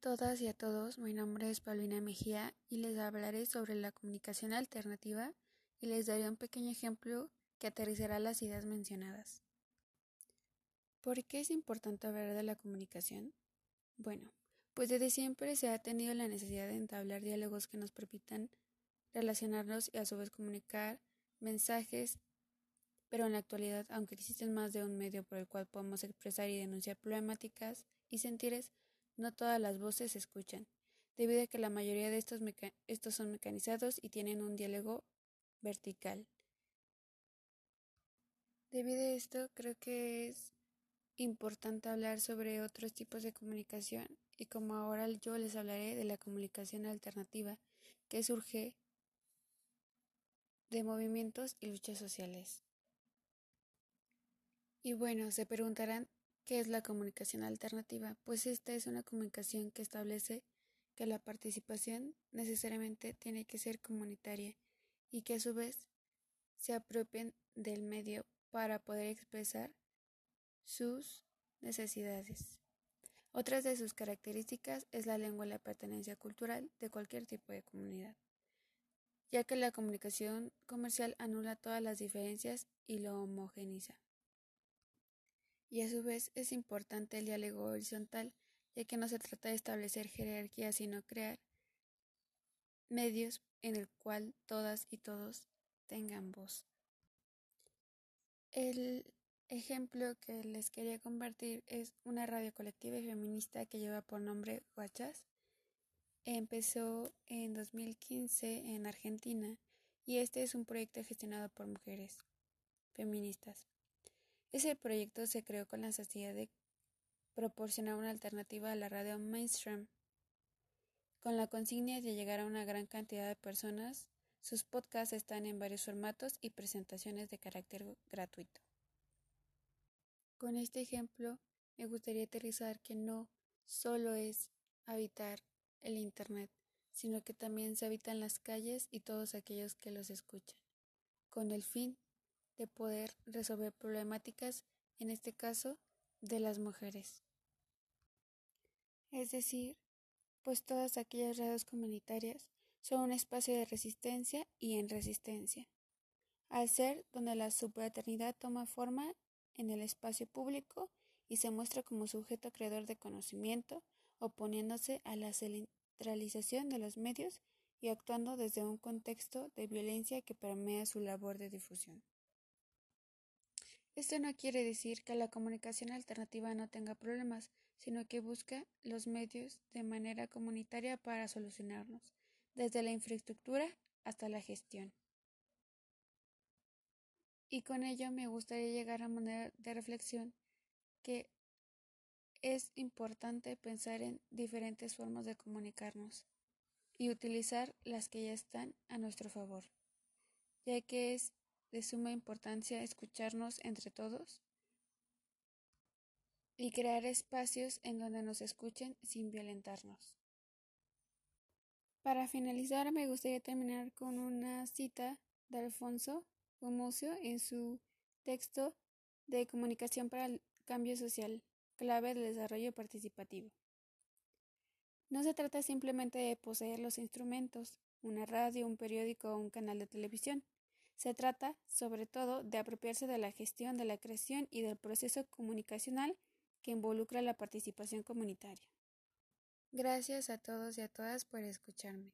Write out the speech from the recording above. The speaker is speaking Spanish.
todas y a todos, mi nombre es Paulina Mejía y les hablaré sobre la comunicación alternativa y les daré un pequeño ejemplo que aterrizará las ideas mencionadas. ¿Por qué es importante hablar de la comunicación? Bueno, pues desde siempre se ha tenido la necesidad de entablar diálogos que nos permitan relacionarnos y a su vez comunicar mensajes, pero en la actualidad, aunque existen más de un medio por el cual podemos expresar y denunciar problemáticas y sentires, no todas las voces se escuchan, debido a que la mayoría de estos, estos son mecanizados y tienen un diálogo vertical. Debido a esto, creo que es importante hablar sobre otros tipos de comunicación y como ahora yo les hablaré de la comunicación alternativa que surge de movimientos y luchas sociales. Y bueno, se preguntarán ¿Qué es la comunicación alternativa? Pues esta es una comunicación que establece que la participación necesariamente tiene que ser comunitaria y que a su vez se apropien del medio para poder expresar sus necesidades. Otras de sus características es la lengua y la pertenencia cultural de cualquier tipo de comunidad, ya que la comunicación comercial anula todas las diferencias y lo homogeniza y a su vez es importante el diálogo horizontal, ya que no se trata de establecer jerarquías, sino crear medios en el cual todas y todos tengan voz. El ejemplo que les quería compartir es una radio colectiva y feminista que lleva por nombre Guachas. Empezó en 2015 en Argentina y este es un proyecto gestionado por mujeres feministas. Ese proyecto se creó con la necesidad de proporcionar una alternativa a la radio mainstream. Con la consigna de llegar a una gran cantidad de personas, sus podcasts están en varios formatos y presentaciones de carácter gratuito. Con este ejemplo, me gustaría aterrizar que no solo es habitar el Internet, sino que también se habitan las calles y todos aquellos que los escuchan, con el fin de poder resolver problemáticas, en este caso, de las mujeres. Es decir, pues todas aquellas redes comunitarias son un espacio de resistencia y en resistencia, al ser donde la subalternidad toma forma en el espacio público y se muestra como sujeto creador de conocimiento, oponiéndose a la centralización de los medios y actuando desde un contexto de violencia que permea su labor de difusión. Esto no quiere decir que la comunicación alternativa no tenga problemas, sino que busca los medios de manera comunitaria para solucionarlos, desde la infraestructura hasta la gestión. Y con ello me gustaría llegar a manera de reflexión que es importante pensar en diferentes formas de comunicarnos y utilizar las que ya están a nuestro favor, ya que es de suma importancia escucharnos entre todos y crear espacios en donde nos escuchen sin violentarnos. Para finalizar, me gustaría terminar con una cita de Alfonso Gumucio en su texto de Comunicación para el Cambio Social, clave del desarrollo participativo. No se trata simplemente de poseer los instrumentos, una radio, un periódico o un canal de televisión, se trata, sobre todo, de apropiarse de la gestión de la creación y del proceso comunicacional que involucra la participación comunitaria. Gracias a todos y a todas por escucharme.